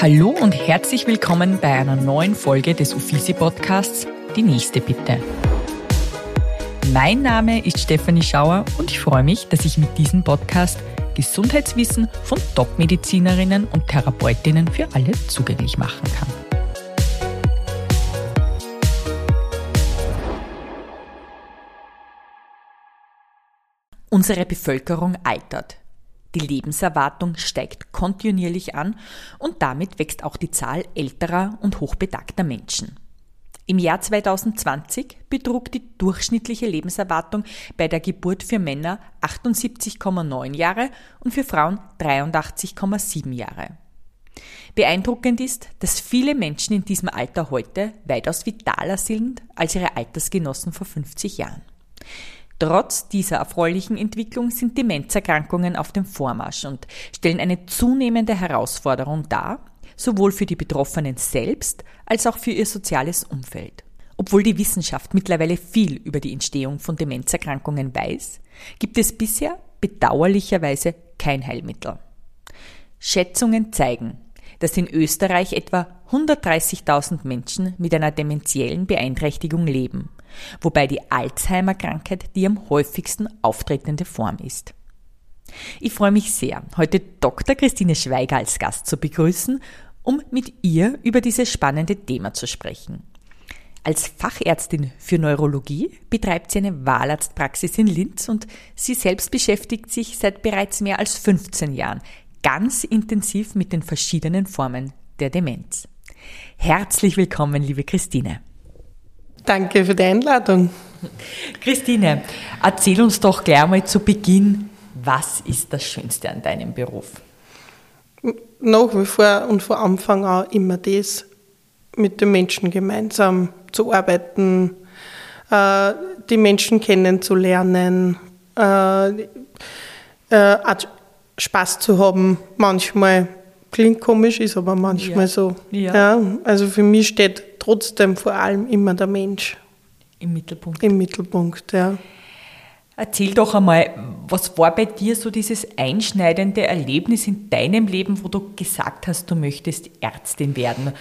Hallo und herzlich willkommen bei einer neuen Folge des Uffizi Podcasts Die nächste bitte. Mein Name ist Stefanie Schauer und ich freue mich, dass ich mit diesem Podcast Gesundheitswissen von Top-Medizinerinnen und Therapeutinnen für alle zugänglich machen kann. Unsere Bevölkerung altert. Die Lebenserwartung steigt kontinuierlich an und damit wächst auch die Zahl älterer und hochbetagter Menschen. Im Jahr 2020 betrug die durchschnittliche Lebenserwartung bei der Geburt für Männer 78,9 Jahre und für Frauen 83,7 Jahre. Beeindruckend ist, dass viele Menschen in diesem Alter heute weitaus vitaler sind als ihre Altersgenossen vor 50 Jahren. Trotz dieser erfreulichen Entwicklung sind Demenzerkrankungen auf dem Vormarsch und stellen eine zunehmende Herausforderung dar, sowohl für die Betroffenen selbst als auch für ihr soziales Umfeld. Obwohl die Wissenschaft mittlerweile viel über die Entstehung von Demenzerkrankungen weiß, gibt es bisher bedauerlicherweise kein Heilmittel. Schätzungen zeigen, dass in Österreich etwa 130.000 Menschen mit einer demenziellen Beeinträchtigung leben wobei die Alzheimer-Krankheit die am häufigsten auftretende Form ist. Ich freue mich sehr, heute Dr. Christine Schweiger als Gast zu begrüßen, um mit ihr über dieses spannende Thema zu sprechen. Als Fachärztin für Neurologie betreibt sie eine Wahlarztpraxis in Linz und sie selbst beschäftigt sich seit bereits mehr als 15 Jahren ganz intensiv mit den verschiedenen Formen der Demenz. Herzlich willkommen, liebe Christine. Danke für die Einladung. Christine, erzähl uns doch gleich mal zu Beginn, was ist das Schönste an deinem Beruf? Nach wie vor und von Anfang an immer das, mit den Menschen gemeinsam zu arbeiten, äh, die Menschen kennenzulernen, äh, äh, Spaß zu haben. Manchmal klingt komisch, ist aber manchmal ja. so. Ja. ja. Also für mich steht trotzdem vor allem immer der Mensch. Im Mittelpunkt. Im Mittelpunkt, ja. Erzähl doch einmal, was war bei dir so dieses einschneidende Erlebnis in deinem Leben, wo du gesagt hast, du möchtest Ärztin werden?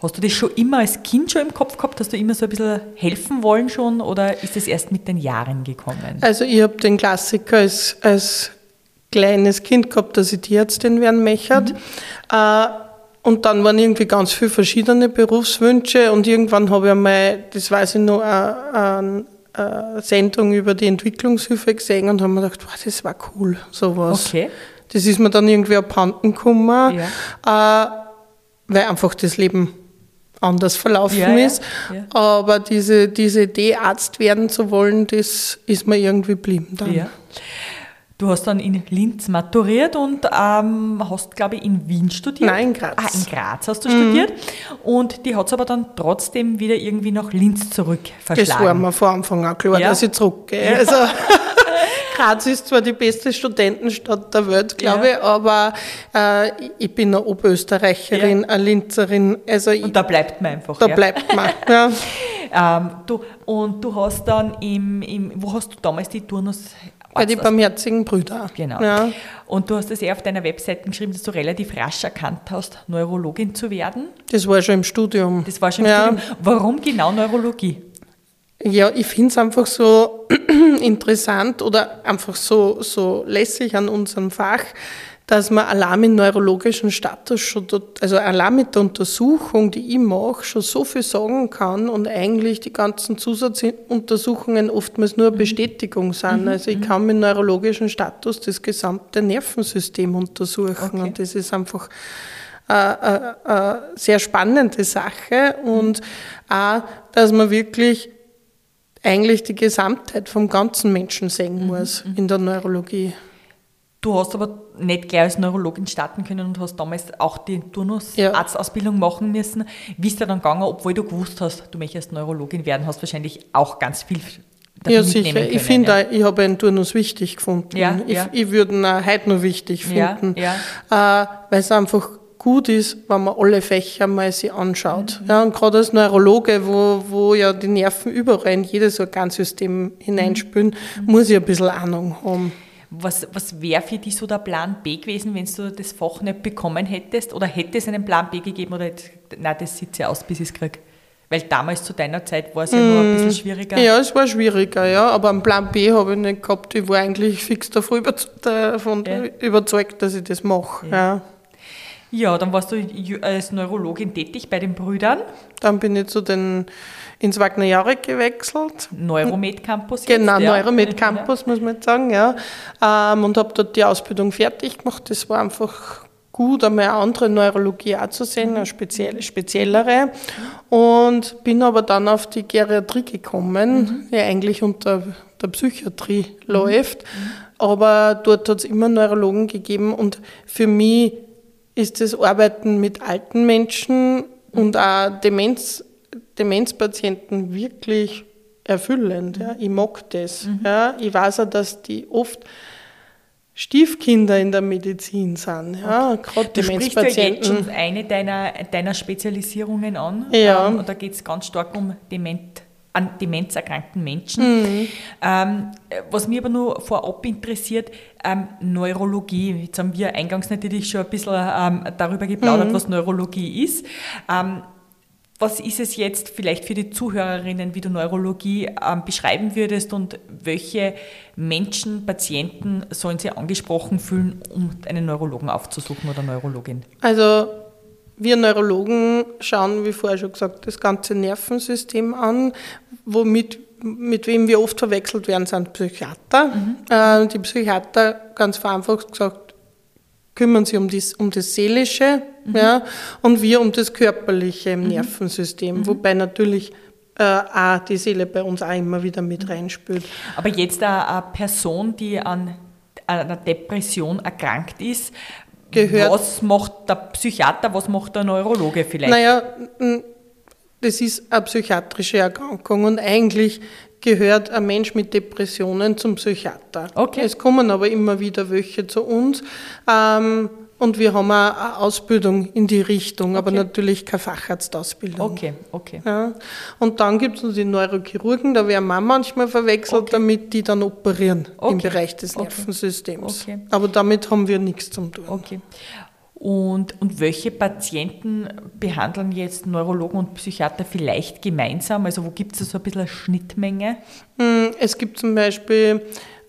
Hast du das schon immer als Kind schon im Kopf gehabt? Hast du immer so ein bisschen helfen wollen schon oder ist das erst mit den Jahren gekommen? Also ich habe den Klassiker als, als kleines Kind gehabt, dass ich Tierärztin werden möchte. Mhm. Äh, und dann waren irgendwie ganz viele verschiedene Berufswünsche und irgendwann habe ich einmal, das weiß ich noch, eine, eine Sendung über die Entwicklungshilfe gesehen und habe mir gedacht, wow, das war cool, sowas. Okay. Das ist mir dann irgendwie abhanden gekommen, ja. äh, weil einfach das Leben anders verlaufen ja, ist. Ja. Aber diese, diese Idee, Arzt werden zu wollen, das ist mir irgendwie geblieben dann. Ja. Du hast dann in Linz maturiert und ähm, hast, glaube ich, in Wien studiert. Nein, in Graz. Ah, in Graz hast du mhm. studiert. Und die hat es aber dann trotzdem wieder irgendwie nach Linz zurück verschlagen. Das war mir vor Anfang auch klar, ja. dass ich zurückgehe. Ja. Also, Graz ist zwar die beste Studentenstadt der Welt, glaube ja. ich, aber äh, ich bin eine Oberösterreicherin, eine Linzerin. Also und da bleibt man einfach. Da bleibt man, ja. ähm, du, und du hast dann im, im, wo hast du damals die Turnus bei den barmherzigen Brüdern. Genau. Ja. Und du hast es ja auf deiner Webseite geschrieben, dass du relativ rasch erkannt hast, Neurologin zu werden. Das war schon im Studium. Das war schon im ja. Studium. Warum genau Neurologie? Ja, ich finde es einfach so interessant oder einfach so, so lässig an unserem Fach, dass man allein mit neurologischen Status schon, also allein mit der Untersuchung, die ich mache, schon so viel sagen kann und eigentlich die ganzen Zusatzuntersuchungen oftmals nur eine mhm. Bestätigung sind. Mhm. Also ich mhm. kann mit neurologischen Status das gesamte Nervensystem untersuchen okay. und das ist einfach eine, eine, eine sehr spannende Sache und auch, dass man wirklich eigentlich die Gesamtheit vom ganzen Menschen sehen muss in der Neurologie. Du hast aber nicht gleich als Neurologin starten können und hast damals auch die Turnusarztausbildung ja. machen müssen. Wie ist dir dann gegangen, obwohl du gewusst hast, du möchtest Neurologin werden, hast wahrscheinlich auch ganz viel ja, sicher. Können, ich finde, ja. ich habe einen Turnus wichtig gefunden. Ja, ich, ja. ich würde ihn auch heute noch wichtig finden, ja, ja. Äh, weil es einfach gut ist, wenn man alle Fächer mal sich anschaut. Mhm. Ja, und gerade als Neurologe, wo, wo ja die Nerven überall in jedes Organsystem hineinspülen, mhm. muss ich ein bisschen Ahnung haben. Was, was wäre für dich so der Plan B gewesen, wenn du das Fach nicht bekommen hättest? Oder hätte es einen Plan B gegeben oder hätte, nein, das sieht ja aus, bis ich es kriege? Weil damals zu deiner Zeit war es ja mm. noch ein bisschen schwieriger. Ja, es war schwieriger, ja. Aber einen Plan B habe ich nicht gehabt. Ich war eigentlich fix davon überzeugt, dass ich das mache. Ja. ja. Ja, dann warst du als Neurologin tätig bei den Brüdern. Dann bin ich zu den ins Wagner Jarek gewechselt. Neuromed Campus. Genau, ja. Neuromed Campus, muss man jetzt sagen, ja. Ähm, und habe dort die Ausbildung fertig gemacht. Das war einfach gut, einmal eine andere Neurologie auch zu sehen, eine spezielle, speziellere. Und bin aber dann auf die Geriatrie gekommen, mhm. die eigentlich unter der Psychiatrie mhm. läuft. Aber dort hat es immer Neurologen gegeben und für mich ist das Arbeiten mit alten Menschen und auch Demenz, Demenzpatienten wirklich erfüllend. Ja. Ich mag das. Mhm. Ja. Ich weiß auch, dass die oft Stiefkinder in der Medizin sind. Ja, okay. gerade du Demenzpatienten. ja jetzt schon eine deiner, deiner Spezialisierungen an. Ja. Ähm, und da geht es ganz stark um Dement, an demenzerkrankten Menschen. Mhm. Ähm, was mich aber nur vorab interessiert, ähm, Neurologie. Jetzt haben wir eingangs natürlich schon ein bisschen ähm, darüber geplaudert, mhm. was Neurologie ist. Ähm, was ist es jetzt vielleicht für die Zuhörerinnen, wie du Neurologie ähm, beschreiben würdest und welche Menschen, Patienten sollen sich angesprochen fühlen, um einen Neurologen aufzusuchen oder Neurologin? Also wir Neurologen schauen, wie vorher schon gesagt, das ganze Nervensystem an, womit mit wem wir oft verwechselt werden, sind Psychiater. Mhm. Äh, die Psychiater, ganz vereinfacht gesagt, kümmern sich um das, um das Seelische mhm. ja, und wir um das Körperliche im mhm. Nervensystem, mhm. wobei natürlich äh, auch die Seele bei uns auch immer wieder mit mhm. reinspült. Aber jetzt eine, eine Person, die an einer Depression erkrankt ist, Gehört, was macht der Psychiater, was macht der Neurologe vielleicht? Naja, das ist eine psychiatrische Erkrankung und eigentlich gehört ein Mensch mit Depressionen zum Psychiater. Okay. Es kommen aber immer wieder welche zu uns. Ähm, und wir haben auch eine Ausbildung in die Richtung, aber okay. natürlich keine Facharztausbildung. Okay, okay. Ja. Und dann gibt es noch die Neurochirurgen, da werden wir manchmal verwechselt, okay. damit die dann operieren okay. im Bereich des Nervensystems. Okay. Aber damit haben wir nichts zu tun. Okay. Und, und welche Patienten behandeln jetzt Neurologen und Psychiater vielleicht gemeinsam? Also wo gibt es so ein bisschen eine Schnittmenge? Hm, es gibt zum Beispiel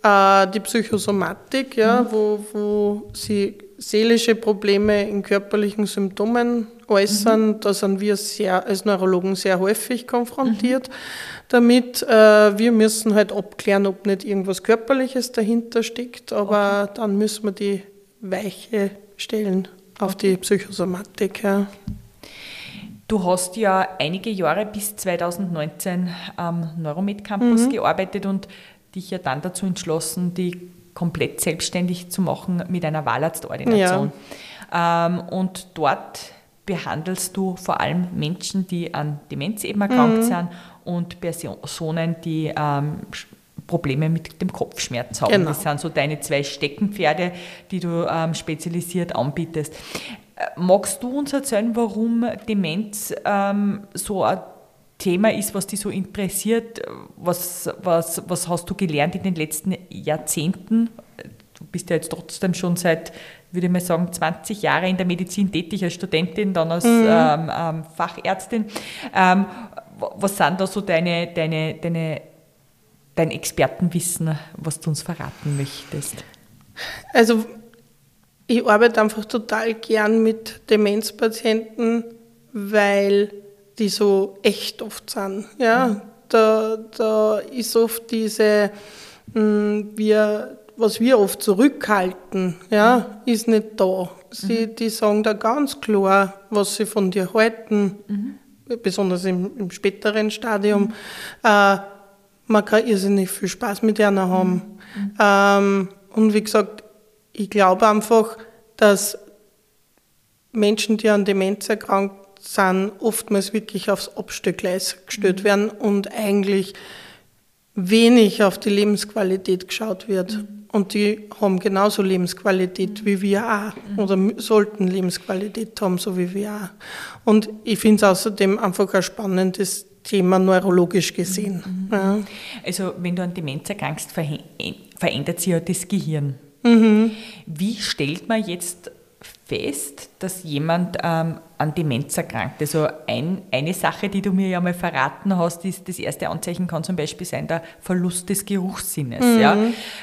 äh, die Psychosomatik, ja, mhm. wo, wo sie seelische Probleme in körperlichen Symptomen äußern. Mhm. Da sind wir sehr, als Neurologen sehr häufig konfrontiert mhm. damit. Äh, wir müssen halt abklären, ob nicht irgendwas Körperliches dahinter steckt, aber okay. dann müssen wir die Weiche stellen auf die Psychosomatik. Ja. Du hast ja einige Jahre bis 2019 am Neuromed Campus mhm. gearbeitet und dich ja dann dazu entschlossen, die komplett selbstständig zu machen mit einer Wahlarztordination. Ja. Ähm, und dort behandelst du vor allem Menschen, die an Demenz eben erkrankt mhm. sind und Personen, die ähm, Probleme mit dem Kopfschmerz haben. Genau. Das sind so deine zwei Steckenpferde, die du ähm, spezialisiert anbietest. Äh, magst du uns erzählen, warum Demenz ähm, so ein Thema ist, was dich so interessiert? Was, was, was hast du gelernt in den letzten Jahrzehnten? Du bist ja jetzt trotzdem schon seit, würde ich mal sagen, 20 Jahre in der Medizin tätig, als Studentin, dann als mhm. ähm, ähm, Fachärztin. Ähm, was sind da so deine, deine, deine dein Expertenwissen, was du uns verraten möchtest? Also ich arbeite einfach total gern mit Demenzpatienten, weil die so echt oft sind. Ja, mhm. da, da ist oft diese, hm, wir, was wir oft zurückhalten, ja, ist nicht da. Sie, mhm. Die sagen da ganz klar, was sie von dir halten, mhm. besonders im, im späteren Stadium. Mhm. Äh, man kann irrsinnig viel Spaß mit ihnen haben. Mhm. Ähm, und wie gesagt, ich glaube einfach, dass Menschen, die an Demenz erkrankt sind, oftmals wirklich aufs Abstellgleis gestellt mhm. werden und eigentlich wenig auf die Lebensqualität geschaut wird. Mhm. Und die haben genauso Lebensqualität wie wir auch mhm. oder sollten Lebensqualität haben, so wie wir auch. Und ich finde es außerdem einfach ein spannendes Thema neurologisch gesehen. Mhm. Ja. Also wenn du an Demenz erkrankst, verändert sich ja das Gehirn. Mhm. Wie stellt man jetzt fest, dass jemand ähm, an Demenz erkrankt? Also ein, eine Sache, die du mir ja mal verraten hast, ist, das erste Anzeichen kann zum Beispiel sein der Verlust des Geruchssinnes. Mhm. Ja?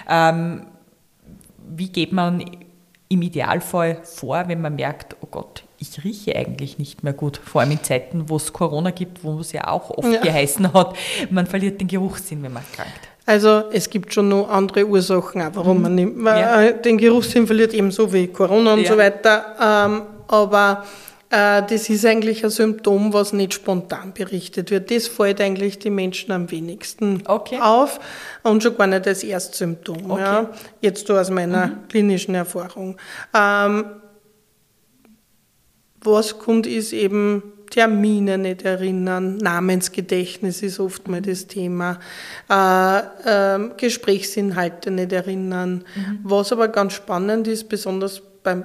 Ähm, wie geht man im Idealfall vor, wenn man merkt, oh Gott, ich rieche eigentlich nicht mehr gut, vor allem in Zeiten, wo es Corona gibt, wo es ja auch oft ja. geheißen hat, man verliert den Geruchssinn, wenn man krankt. Also es gibt schon noch andere Ursachen, auch, warum mhm. man, nicht, ja. Äh, den Geruchssinn verliert, ebenso wie Corona und ja. so weiter. Ähm, aber äh, das ist eigentlich ein Symptom, was nicht spontan berichtet wird. Das fällt eigentlich die Menschen am wenigsten okay. auf und schon gar nicht als Erstsymptom. Okay. Ja. Jetzt so aus meiner mhm. klinischen Erfahrung. Ähm, was kommt, ist eben Termine nicht erinnern, Namensgedächtnis ist oft mal das Thema, äh, äh, Gesprächsinhalte nicht erinnern. Mhm. Was aber ganz spannend ist, besonders beim,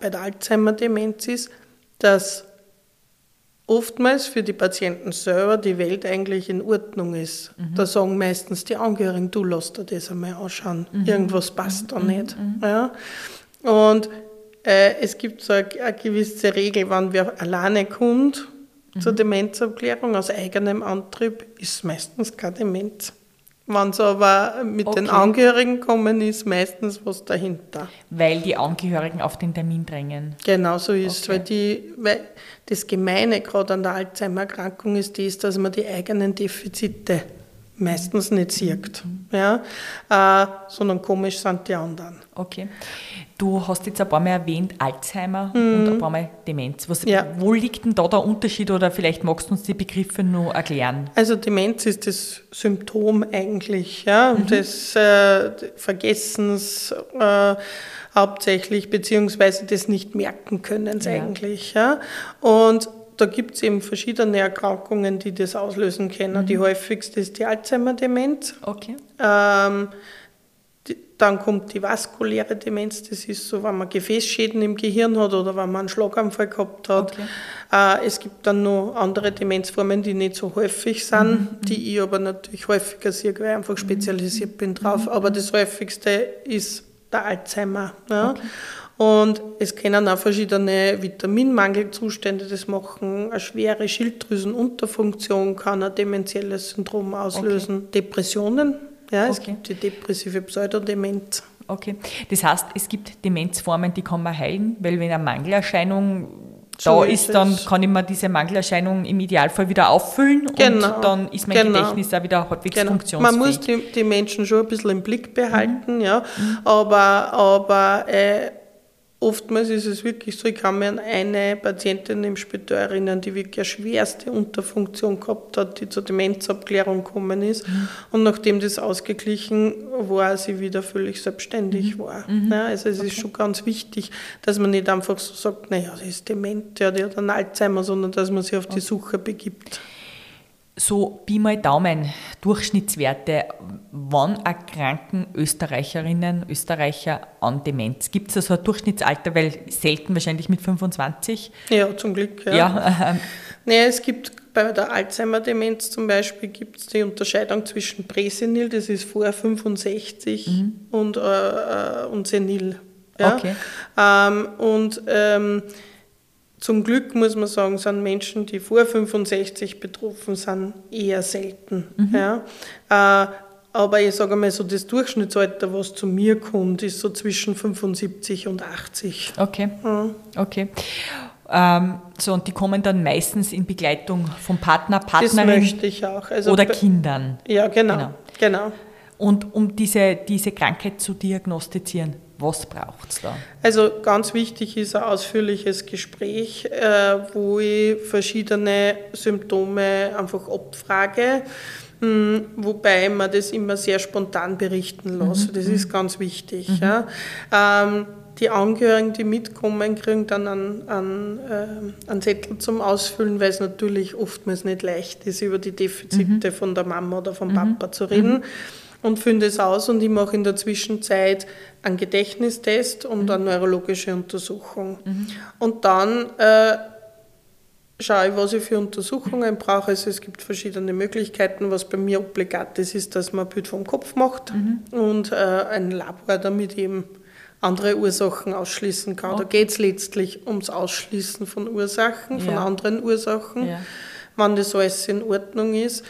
bei der Alzheimer-Demenz ist, dass oftmals für die Patienten selber die Welt eigentlich in Ordnung ist. Mhm. Da sagen meistens die Angehörigen, du lass dir das einmal anschauen, mhm. irgendwas passt da mhm. nicht. Mhm. Ja. Und äh, es gibt so eine, eine, gewisse Regel, wenn wer alleine kommt mhm. zur Demenzabklärung aus eigenem Antrieb, ist meistens keine Demenz. Wenn es aber mit okay. den Angehörigen kommen, ist meistens was dahinter. Weil die Angehörigen auf den Termin drängen. Genau so ist okay. weil die, weil das Gemeine gerade an der Alzheimer-Erkrankung ist das, dass man die eigenen Defizite meistens nicht sieht, mhm. ja, äh, sondern komisch sind die anderen. Okay. Du hast jetzt ein paar Mal erwähnt Alzheimer mhm. und ein paar Mal Demenz. Was, ja. Wo liegt denn da der Unterschied oder vielleicht magst du uns die Begriffe nur erklären? Also Demenz ist das Symptom eigentlich ja, mhm. des äh, Vergessens äh, hauptsächlich, beziehungsweise des Nicht-Merken-Könnens ja. eigentlich. Ja. Und da gibt es eben verschiedene Erkrankungen, die das auslösen können. Mhm. Die häufigste ist die Alzheimer-Demenz. Okay. Ähm, dann kommt die vaskuläre Demenz, das ist so, wenn man Gefäßschäden im Gehirn hat oder wenn man einen Schlaganfall gehabt hat. Okay. Äh, es gibt dann noch andere Demenzformen, die nicht so häufig sind, mhm. die ich aber natürlich häufiger sehe, weil ich einfach mhm. spezialisiert bin drauf. Mhm. Aber das häufigste ist der Alzheimer. Ja. Okay. Und es können auch verschiedene Vitaminmangelzustände das machen. Eine schwere Schilddrüsenunterfunktion kann ein dementielles Syndrom auslösen. Okay. Depressionen, ja, okay. es gibt die depressive Pseudodemenz. Okay, das heißt, es gibt Demenzformen, die kann man heilen, weil wenn eine Mangelerscheinung so da ist, ist dann kann ich mir diese Mangelerscheinung im Idealfall wieder auffüllen genau. und dann ist mein genau. Gedächtnis auch wieder halbwegs genau. funktionsfähig. Man muss die, die, Menschen schon ein bisschen im Blick behalten, mhm. ja, mhm. aber, aber äh, Oftmals ist es wirklich so, ich kann mir an eine Patientin im Spital erinnern, die wirklich eine schwerste Unterfunktion gehabt hat, die zur Demenzabklärung gekommen ist. Mhm. Und nachdem das ausgeglichen war, sie wieder völlig selbstständig mhm. war. Mhm. Ja, also es okay. ist schon ganz wichtig, dass man nicht einfach so sagt, naja, sie ist dement, ja, die hat einen Alzheimer, sondern dass man sich auf die Suche begibt so Pi mal Daumen, Durchschnittswerte, wann erkranken Österreicherinnen, Österreicher an Demenz? Gibt es also ein Durchschnittsalter, weil selten wahrscheinlich mit 25? Ja, zum Glück. Ja. ja ähm, nee, es gibt bei der Alzheimer-Demenz zum Beispiel gibt es die Unterscheidung zwischen Präsenil, das ist vor 65, mhm. und, äh, äh, und Senil. Ja? Okay. Ähm, und ähm, zum Glück muss man sagen, sind Menschen, die vor 65 betroffen sind, eher selten. Mhm. Ja. Äh, aber ich sage mal so, das Durchschnittsalter, was zu mir kommt, ist so zwischen 75 und 80. Okay. Ja. Okay. Ähm, so, und die kommen dann meistens in Begleitung vom Partner, Partnerin. Also oder Kindern. Ja, genau. genau. genau. Und um diese, diese Krankheit zu diagnostizieren, was braucht es da? Also ganz wichtig ist ein ausführliches Gespräch, äh, wo ich verschiedene Symptome einfach abfrage. Hm, wobei man das immer sehr spontan berichten lässt. Mhm. Das ist ganz wichtig. Mhm. Ja. Ähm, die Angehörigen, die mitkommen, kriegen dann einen, einen, äh, einen Zettel zum Ausfüllen, weil es natürlich oftmals nicht leicht ist, über die Defizite mhm. von der Mama oder vom mhm. Papa zu reden. Und finde es aus und ich mache in der Zwischenzeit einen Gedächtnistest und mhm. eine neurologische Untersuchung. Mhm. Und dann äh, schaue ich, was ich für Untersuchungen brauche. Also es gibt verschiedene Möglichkeiten. Was bei mir obligat ist, ist, dass man ein Bild vom Kopf macht mhm. und äh, ein Labor, damit eben andere Ursachen ausschließen kann. Okay. Da geht es letztlich ums Ausschließen von Ursachen, von ja. anderen Ursachen, ja. wann das alles in Ordnung ist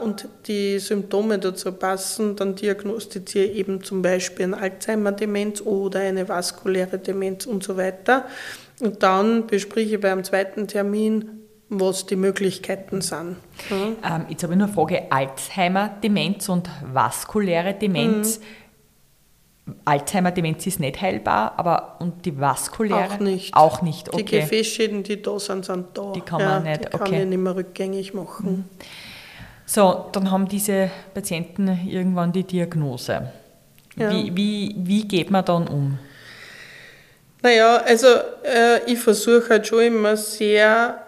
und die Symptome dazu passen, dann diagnostiziere ich eben zum Beispiel eine Alzheimer-Demenz oder eine vaskuläre Demenz und so weiter. Und dann bespreche ich beim zweiten Termin, was die Möglichkeiten sind. Ja. Ähm, jetzt habe ich nur eine Frage: Alzheimer-Demenz und vaskuläre Demenz. Mhm. Alzheimer-Demenz ist nicht heilbar, aber und die vaskuläre? Auch nicht. Auch nicht, okay. Die Gefäßschäden, die da sind, sind da. Die kann man ja, nicht, die kann ich nicht mehr rückgängig machen. Mhm. So, dann haben diese Patienten irgendwann die Diagnose. Ja. Wie, wie, wie geht man dann um? Naja, also äh, ich versuche halt schon immer sehr,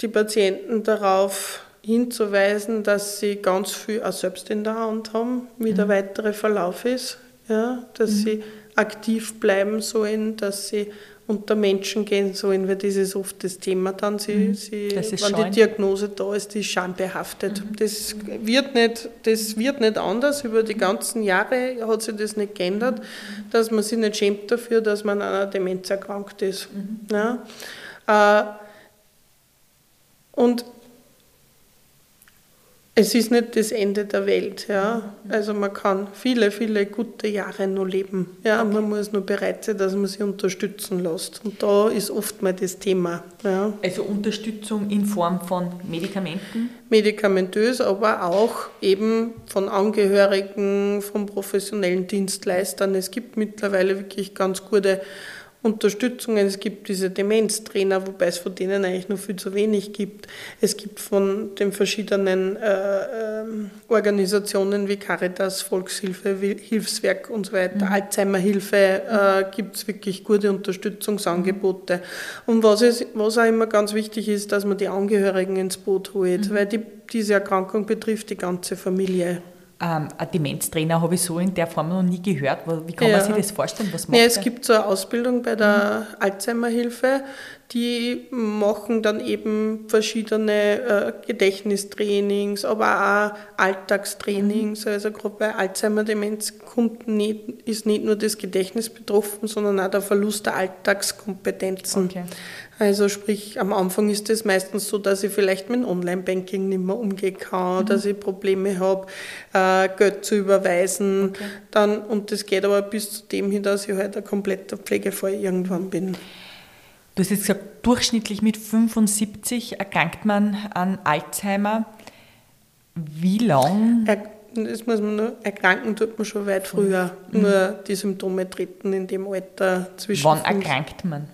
die Patienten darauf hinzuweisen, dass sie ganz viel auch selbst in der Hand haben, wie mhm. der weitere Verlauf ist. Ja, dass mhm. sie aktiv bleiben sollen, dass sie unter Menschen gehen sollen, weil das ist oft das Thema dann. Sie, mhm. sie, wenn Schein. die Diagnose da ist, die ist schambehaftet. Mhm. Das, wird nicht, das wird nicht anders. Über die ganzen Jahre hat sich das nicht geändert, mhm. dass man sich nicht schämt dafür, dass man an einer Demenz erkrankt ist. Mhm. Ja? Äh, und es ist nicht das Ende der Welt. Ja. Also man kann viele, viele gute Jahre noch leben. Ja. Okay. Man muss nur bereit sein, dass man sich unterstützen lässt. Und da ist oft mal das Thema. Ja. Also Unterstützung in Form von Medikamenten? Medikamentös, aber auch eben von Angehörigen, von professionellen Dienstleistern. Es gibt mittlerweile wirklich ganz gute Unterstützungen. Es gibt diese Demenztrainer, wobei es von denen eigentlich noch viel zu wenig gibt. Es gibt von den verschiedenen äh, äh, Organisationen wie Caritas, Volkshilfe, Hilfswerk und so weiter, mhm. Alzheimerhilfe, äh, gibt es wirklich gute Unterstützungsangebote. Und was, ist, was auch immer ganz wichtig ist, dass man die Angehörigen ins Boot holt, mhm. weil die, diese Erkrankung betrifft die ganze Familie. Ähm, ein Demenztrainer habe ich so in der Form noch nie gehört. Wie kann ja. man sich das vorstellen? Was macht ja, es gibt so eine Ausbildung bei der mhm. Alzheimerhilfe, die machen dann eben verschiedene äh, Gedächtnistrainings, aber auch Alltagstrainings. Mhm. Also gerade bei Alzheimer-Demenz ist nicht nur das Gedächtnis betroffen, sondern auch der Verlust der Alltagskompetenzen. Okay. Also sprich, am Anfang ist es meistens so, dass ich vielleicht mit Online-Banking nicht mehr umgehen kann, mhm. dass ich Probleme habe, äh, Geld zu überweisen. Okay. Dann, und das geht aber bis zu dem hin, dass ich halt ein kompletter Pflegefall irgendwann bin. Du hast jetzt gesagt, durchschnittlich mit 75 erkrankt man an Alzheimer. Wie lang? Er, das muss man nur, erkranken tut man schon weit früher. Mhm. Nur die Symptome treten in dem Alter zwischen. Wann erkrankt man?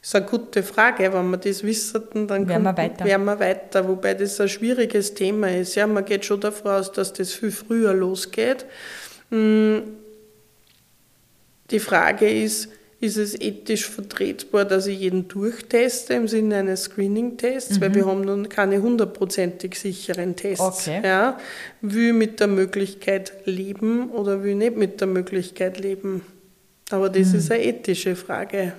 Das ist eine gute Frage. Wenn wir das wissen, dann wären wir, weiter. wären wir weiter. Wobei das ein schwieriges Thema ist. Ja, man geht schon davon aus, dass das viel früher losgeht. Hm, die Frage ist, ist es ethisch vertretbar, dass ich jeden durchteste im Sinne eines Screening-Tests, mhm. weil wir haben nun keine hundertprozentig sicheren Tests. Okay. Ja, will mit der Möglichkeit leben oder will nicht mit der Möglichkeit leben? Aber das mhm. ist eine ethische Frage.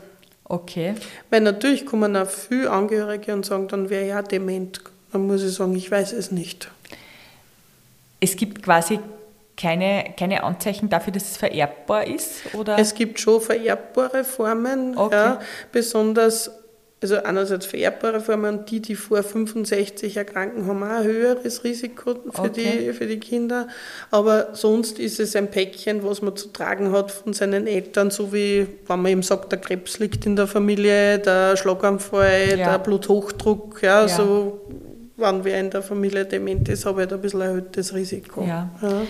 Okay. Weil natürlich kommen auch viele Angehörige und sagen, dann wäre ja dement. Dann muss ich sagen, ich weiß es nicht. Es gibt quasi keine, keine Anzeichen dafür, dass es vererbbar ist? Oder? Es gibt schon vererbbare Formen, okay. ja, besonders also einerseits vererbbare Formen und die, die vor 65 erkranken, haben auch ein höheres Risiko für, okay. die, für die Kinder. Aber sonst ist es ein Päckchen, was man zu tragen hat von seinen Eltern, so wie wenn man eben sagt, der Krebs liegt in der Familie, der Schlaganfall, ja. der Bluthochdruck, ja, ja. so wenn wer in der Familie dement ist, habe ich halt ein bisschen erhöhtes Risiko. Ja. ja.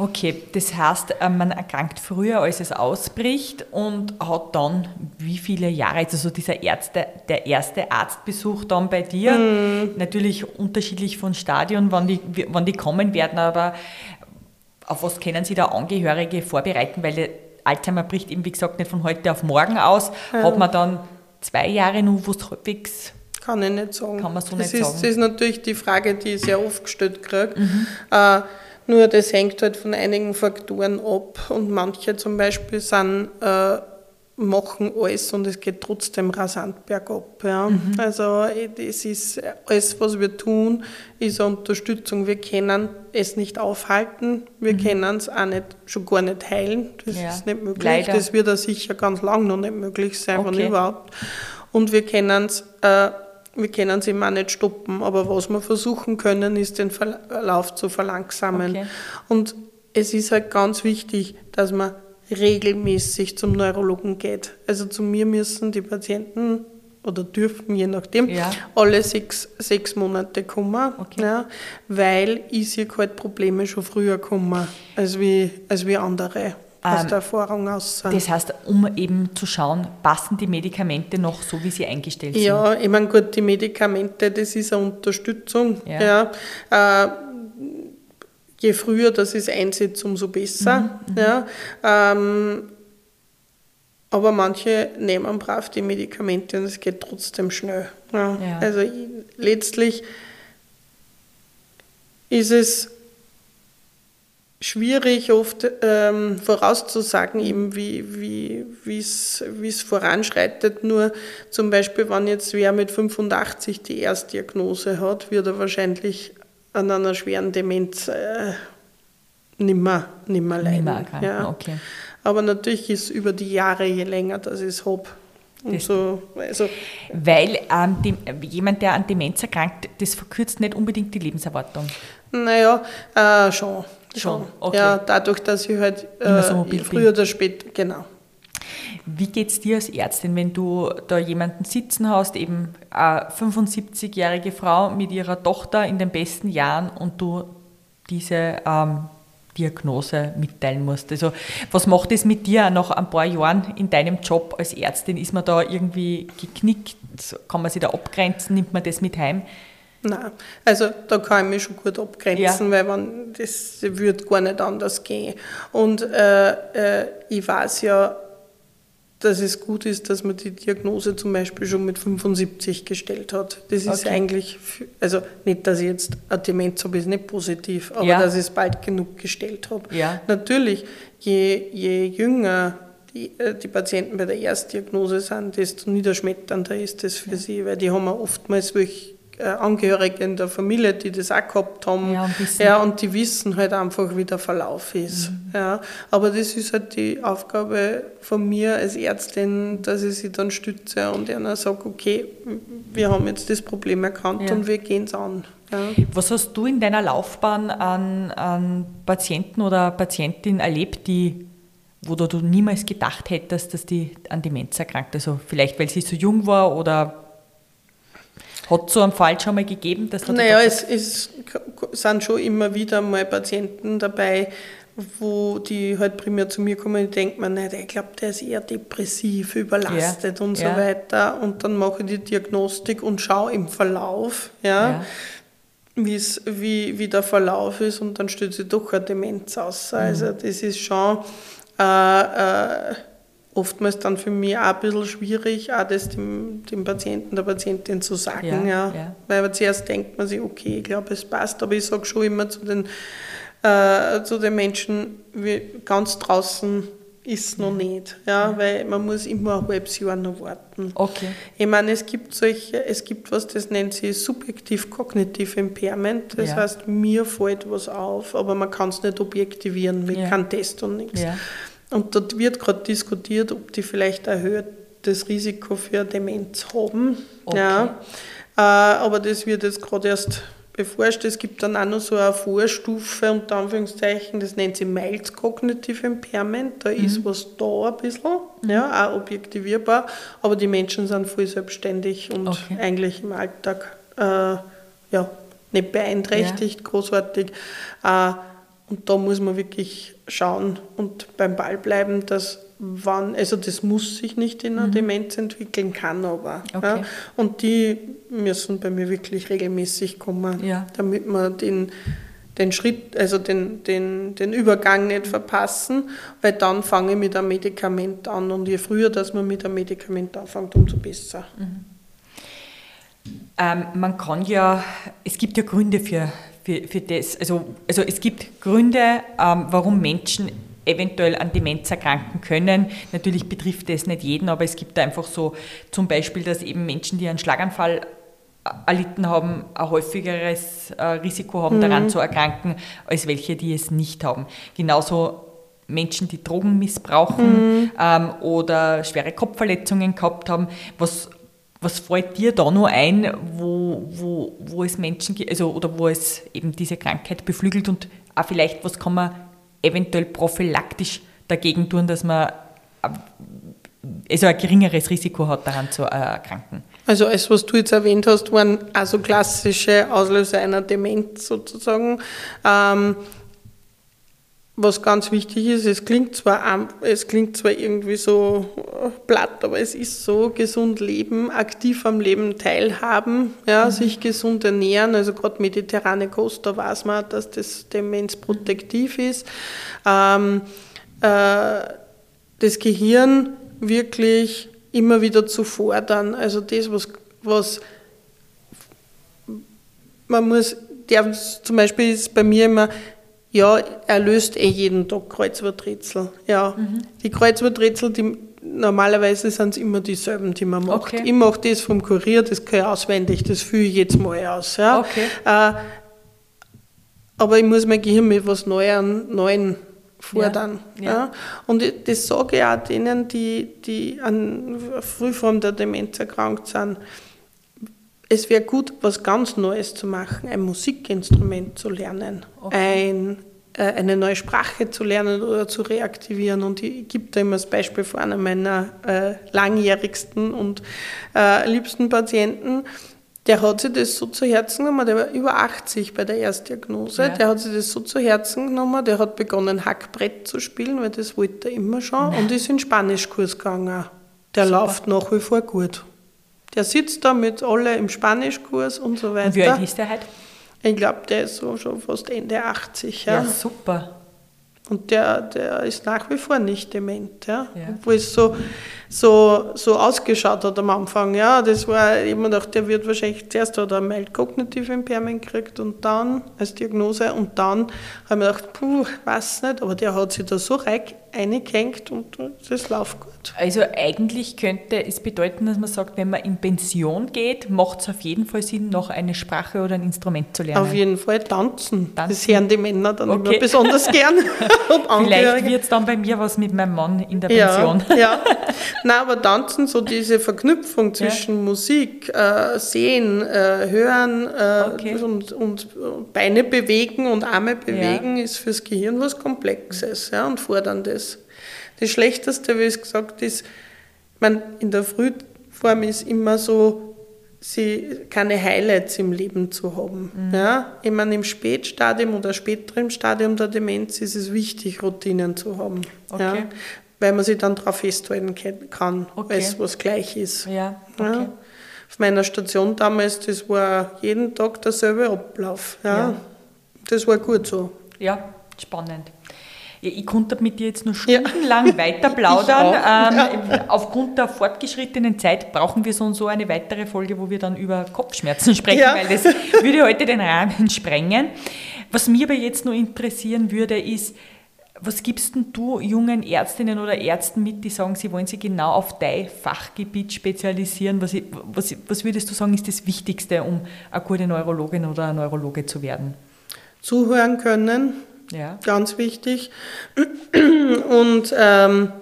Okay, das heißt, äh, man erkrankt früher, als es ausbricht und hat dann wie viele Jahre, also dieser Ärzte, der erste Arztbesuch dann bei dir, mhm. natürlich unterschiedlich von Stadion, wann die, wann die kommen werden, aber auf was können Sie da Angehörige vorbereiten, weil Alzheimer bricht eben, wie gesagt, nicht von heute auf morgen aus, ja. hat man dann zwei Jahre nur, wo es halbwegs kann ich nicht sagen. Kann man so das nicht ist, sagen. Das ist natürlich die Frage, die ich sehr oft gestellt kriege. Mhm. Äh, nur das hängt halt von einigen Faktoren ab und manche zum Beispiel sind äh, machen alles und es geht trotzdem rasant bergab. Ja. Mhm. Also es ist alles, was wir tun, ist eine Unterstützung. Wir können es nicht aufhalten, wir mhm. können es auch nicht, schon gar nicht heilen. Das ja. ist nicht möglich. Leider. Das wird auch sicher ganz lang noch nicht möglich sein, okay. wenn überhaupt. Und wir können es äh, wir können es immer nicht stoppen, aber was wir versuchen können, ist den Verlauf zu verlangsamen. Okay. Und es ist halt ganz wichtig, dass man regelmäßig zum Neurologen geht. Also zu mir müssen die Patienten oder dürfen, je nachdem, ja. alle sechs, sechs Monate kommen, okay. ja, weil ich halt Probleme schon früher kommen als wie, als wie andere aus ähm, der Erfahrung aus. Das heißt, um eben zu schauen, passen die Medikamente noch so, wie sie eingestellt sind? Ja, ich meine, gut, die Medikamente, das ist eine Unterstützung. Ja. ja. Äh, je früher das ist einsetzt, umso besser. Mhm, mhm, ja. Ähm, aber manche nehmen brav die Medikamente und es geht trotzdem schnell. Ja. Ja. Also letztlich ist es schwierig oft ähm, vorauszusagen, eben wie, wie es voranschreitet. Nur zum Beispiel, wenn jetzt wer mit 85 die Erstdiagnose hat, wird er wahrscheinlich an einer schweren Demenz äh, nimmer, nimmer leiden. Nimmer ja. okay. Aber natürlich ist über die Jahre, je länger das ist, habe, so, also Weil ähm, die, jemand, der an Demenz erkrankt, das verkürzt nicht unbedingt die Lebenserwartung. Naja, äh, schon. Schon, okay. Ja, dadurch, dass ich halt äh, so früher oder später, genau. Wie geht es dir als Ärztin, wenn du da jemanden sitzen hast, eben eine 75-jährige Frau mit ihrer Tochter in den besten Jahren und du diese ähm, Diagnose mitteilen musst? Also, was macht es mit dir nach ein paar Jahren in deinem Job als Ärztin? Ist man da irgendwie geknickt? Kann man sich da abgrenzen? Nimmt man das mit heim? Nein, also da kann ich mich schon gut abgrenzen, ja. weil man, das würde gar nicht anders gehen. Und äh, äh, ich weiß ja, dass es gut ist, dass man die Diagnose zum Beispiel schon mit 75 gestellt hat. Das ist okay. eigentlich, also nicht, dass ich jetzt eine Demenz habe, ist nicht positiv, aber ja. dass ich es bald genug gestellt habe. Ja. Natürlich, je, je jünger die, äh, die Patienten bei der Erstdiagnose sind, desto niederschmetternder ist das für ja. sie, weil die haben oftmals wirklich äh, Angehörige in der Familie, die das auch gehabt haben. Ja, und, ja, und die wissen halt einfach, wie der Verlauf ist. Mhm. Ja, aber das ist halt die Aufgabe von mir als Ärztin, dass ich sie dann stütze und ihnen sage, okay, wir haben jetzt das Problem erkannt ja. und wir gehen es an. Ja. Was hast du in deiner Laufbahn an, an Patienten oder Patientinnen erlebt, die wo du niemals gedacht hättest, dass die an Demenz erkrankt? Also vielleicht, weil sie so jung war oder hat es so einen Fall schon mal gegeben? Dass naja, es, es sind schon immer wieder mal Patienten dabei, wo die halt primär zu mir kommen und denken mir, nein, ich glaube, der ist eher depressiv, überlastet ja, und so ja. weiter. Und dann mache ich die Diagnostik und schaue im Verlauf, ja, ja. wie, wie der Verlauf ist und dann stellt sich doch eine Demenz aus. Also mhm. das ist schon äh, äh, oftmals dann für mich auch ein bisschen schwierig, auch das dem, dem Patienten, der Patientin zu sagen. Ja, ja. ja. Weil zuerst denkt man sich, okay, ich glaube, es passt, aber ich sage schon immer zu den, äh, zu den Menschen, wie, ganz draußen ist noch nicht, ja, ja, weil man muss immer ein halbes Jahr noch warten. Okay. Ich meine, es gibt solche, es gibt was, das nennt sich subjektiv kognitiv Impairment, das ja. heißt, mir fällt was auf, aber man kann es nicht objektivieren mit ja. keinem Test und nichts. Ja. Und dort wird gerade diskutiert, ob die vielleicht erhöhtes Risiko für Demenz haben. Okay. Ja. Äh, aber das wird jetzt gerade erst beforscht. Es gibt dann auch noch so eine Vorstufe, unter Anführungszeichen, das nennt sich Mild Cognitive Impairment. Da mhm. ist was da ein bisschen, mhm. ja, auch objektivierbar. Aber die Menschen sind voll selbstständig und okay. eigentlich im Alltag äh, ja, nicht beeinträchtigt, ja. großartig. Äh, und da muss man wirklich schauen und beim Ball bleiben, dass wann, also das muss sich nicht in einer mhm. Demenz entwickeln, kann aber. Okay. Ja, und die müssen bei mir wirklich regelmäßig kommen, ja. damit man den, den Schritt, also den, den, den Übergang nicht verpassen, weil dann fange ich mit einem Medikament an und je früher, dass man mit einem Medikament anfängt, umso besser. Mhm. Ähm, man kann ja, es gibt ja Gründe für für, für das. Also, also es gibt Gründe, ähm, warum Menschen eventuell an Demenz erkranken können. Natürlich betrifft das nicht jeden, aber es gibt einfach so zum Beispiel, dass eben Menschen, die einen Schlaganfall erlitten haben, ein häufigeres äh, Risiko haben, mhm. daran zu erkranken, als welche, die es nicht haben. Genauso Menschen, die Drogen missbrauchen mhm. ähm, oder schwere Kopfverletzungen gehabt haben. Was, was fällt dir da nur ein, wo, wo, wo es Menschen also, oder wo es eben diese Krankheit beflügelt und auch vielleicht, was kann man eventuell prophylaktisch dagegen tun, dass man äh, also ein geringeres Risiko hat, daran zu erkranken? Also alles, was du jetzt erwähnt hast, waren also klassische Auslöser einer Demenz sozusagen. Ähm, was ganz wichtig ist, es klingt zwar, es klingt zwar irgendwie so platt, aber es ist so, gesund leben, aktiv am Leben teilhaben, ja, mhm. sich gesund ernähren, also gerade mediterrane Kost, da weiß man, dass das demenzprotektiv ist. Ähm, äh, das Gehirn wirklich immer wieder zu fordern, also das, was, was man muss, der, zum Beispiel ist bei mir immer, ja, er löst eh jeden Tag Kreuzworträtsel. Ja. Mhm. Die Kreuzworträtsel, die normalerweise sind es immer dieselben, die man macht. Okay. Ich mache das vom Kurier, das kann ich auswendig, das fühle ich jetzt mal aus. Ja. Okay. Äh, aber ich muss mein Gehirn mit was Neuem, Neuen fordern. Ja. ja. ja. Und das sage ich auch denen, die, die an Frühform der Demenz erkrankt sind. Es wäre gut, was ganz Neues zu machen, ein Musikinstrument zu lernen, okay. ein, äh, eine neue Sprache zu lernen oder zu reaktivieren. Und ich gebe da immer das Beispiel von einer meiner äh, langjährigsten und äh, liebsten Patienten. Der hat sich das so zu Herzen genommen, der war über 80 bei der Erstdiagnose, ja. der hat sich das so zu Herzen genommen, der hat begonnen Hackbrett zu spielen, weil das wollte er immer schon, Nein. und ist in Spanischkurs gegangen. Der Super. läuft nach wie vor gut. Der sitzt da mit alle im Spanischkurs und so weiter. Und wie alt ist der heute? Ich glaube, der ist so schon fast Ende 80. Ja, ja super. Und der, der ist nach wie vor nicht dement, ja. ja. Obwohl es so, so, so ausgeschaut hat am Anfang, ja. Das war immer gedacht, der wird wahrscheinlich zuerst hat er mild kognitive Impairment gekriegt und dann als Diagnose und dann habe ich mir gedacht, puh, weiß nicht, aber der hat sich da so reich eingehängt und das läuft gut. Also eigentlich könnte es bedeuten, dass man sagt, wenn man in Pension geht, macht es auf jeden Fall Sinn, noch eine Sprache oder ein Instrument zu lernen. Auf jeden Fall tanzen. tanzen. Das hören die Männer dann okay. immer besonders gern. Vielleicht wird es dann bei mir was mit meinem Mann in der Pension. Ja, ja. Nein, aber tanzen, so diese Verknüpfung zwischen ja. Musik, äh, Sehen, äh, Hören äh, okay. und, und, Beine bewegen und Arme bewegen, ja. ist fürs Gehirn was Komplexes ja, und forderndes. Das Schlechteste, wie es gesagt ist, man in der Frühform ist immer so, sie keine Highlights im Leben zu haben. Mhm. Ja? Ich meine, im Spätstadium oder späteren Stadium der Demenz ist es wichtig, Routinen zu haben. Okay. Ja? Weil man sich dann darauf festhalten kann, okay. weil es was gleich ist. Ja, okay. ja? Auf meiner Station damals, das war jeden Tag derselbe Ablauf. Ja? ja. Das war gut so. Ja, spannend. Ich konnte mit dir jetzt nur stundenlang ja. weiter plaudern. Ähm, ja. Aufgrund der fortgeschrittenen Zeit brauchen wir so und so eine weitere Folge, wo wir dann über Kopfschmerzen sprechen, ja. weil das würde heute den Rahmen sprengen. Was mir aber jetzt nur interessieren würde, ist, was gibst denn du jungen Ärztinnen oder Ärzten mit, die sagen, sie wollen sich genau auf dein Fachgebiet spezialisieren? Was, was, was würdest du sagen, ist das Wichtigste, um eine gute Neurologin oder ein Neurologe zu werden? Zuhören können, ja. Ganz wichtig. Und ähm,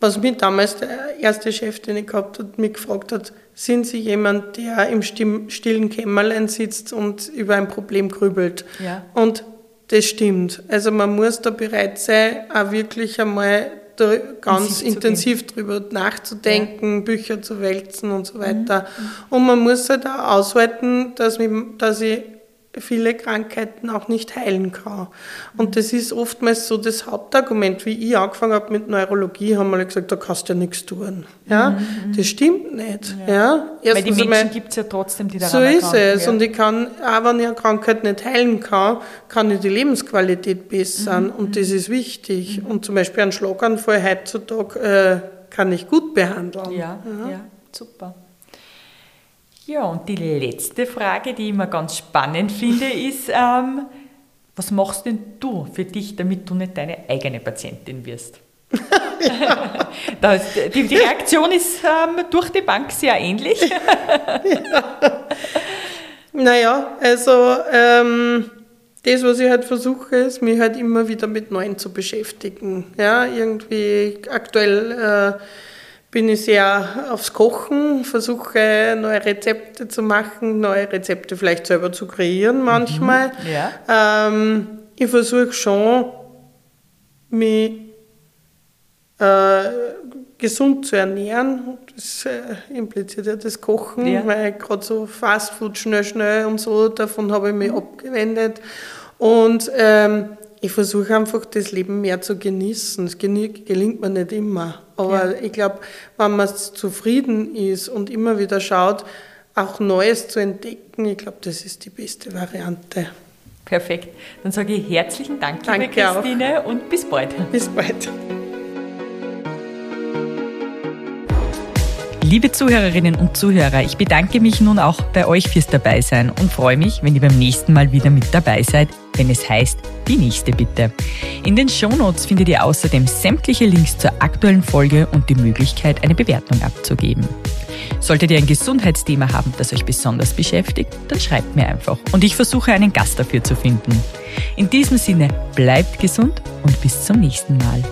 was mich damals der erste Chef, den ich gehabt habe, mich gefragt hat, sind Sie jemand, der im stillen Kämmerlein sitzt und über ein Problem grübelt? Ja. Und das stimmt. Also man muss da bereit sein, auch wirklich einmal da ganz intensiv drüber nachzudenken, ja. Bücher zu wälzen und so weiter. Mhm. Und man muss halt auch aushalten, dass, mich, dass ich viele Krankheiten auch nicht heilen kann. Und das ist oftmals so das Hauptargument. Wie ich angefangen habe mit Neurologie, haben wir gesagt, da kannst du ja nichts tun. Ja? Mhm. Das stimmt nicht. Ja. ja? Weil die Menschen gibt es ja trotzdem, die daran So ist es. Ja. Und ich kann, auch wenn ich eine Krankheit nicht heilen kann, kann ich die Lebensqualität bessern. Mhm. Und das ist wichtig. Mhm. Und zum Beispiel einen Schlaganfall heutzutage äh, kann ich gut behandeln. ja, ja. ja super. Ja, und die letzte Frage, die ich immer ganz spannend finde, ist, ähm, Was machst denn du für dich, damit du nicht deine eigene Patientin wirst? das, die, die, Reaktion ist ähm, durch die Bank sehr ähnlich. ja. Naja, also ähm, das, was ich halt versuche, ist, mich halt immer wieder mit Neuen zu beschäftigen. Ja, irgendwie aktuell äh, bin ich sehr aufs Kochen, versuche neue Rezepte zu machen, neue Rezepte vielleicht selber zu kreieren manchmal. Mhm, ja. ähm, ich versuche schon, mich äh, gesund zu ernähren. Das äh, impliziert ja das Kochen, ja. weil gerade so Fastfood schnell, schnell und so, davon habe ich mich mhm. abgewendet. Und ähm, ich versuche einfach das Leben mehr zu genießen. Es gelingt mir nicht immer. Aber ja. ich glaube, wenn man zufrieden ist und immer wieder schaut, auch Neues zu entdecken, ich glaube, das ist die beste Variante. Perfekt. Dann sage ich herzlichen Dank, Danke liebe Christine, auch. und bis bald. Bis bald. Liebe Zuhörerinnen und Zuhörer, ich bedanke mich nun auch bei euch fürs Dabeisein und freue mich, wenn ihr beim nächsten Mal wieder mit dabei seid, wenn es heißt, die nächste bitte. In den Shownotes findet ihr außerdem sämtliche Links zur aktuellen Folge und die Möglichkeit, eine Bewertung abzugeben. Solltet ihr ein Gesundheitsthema haben, das euch besonders beschäftigt, dann schreibt mir einfach und ich versuche einen Gast dafür zu finden. In diesem Sinne, bleibt gesund und bis zum nächsten Mal.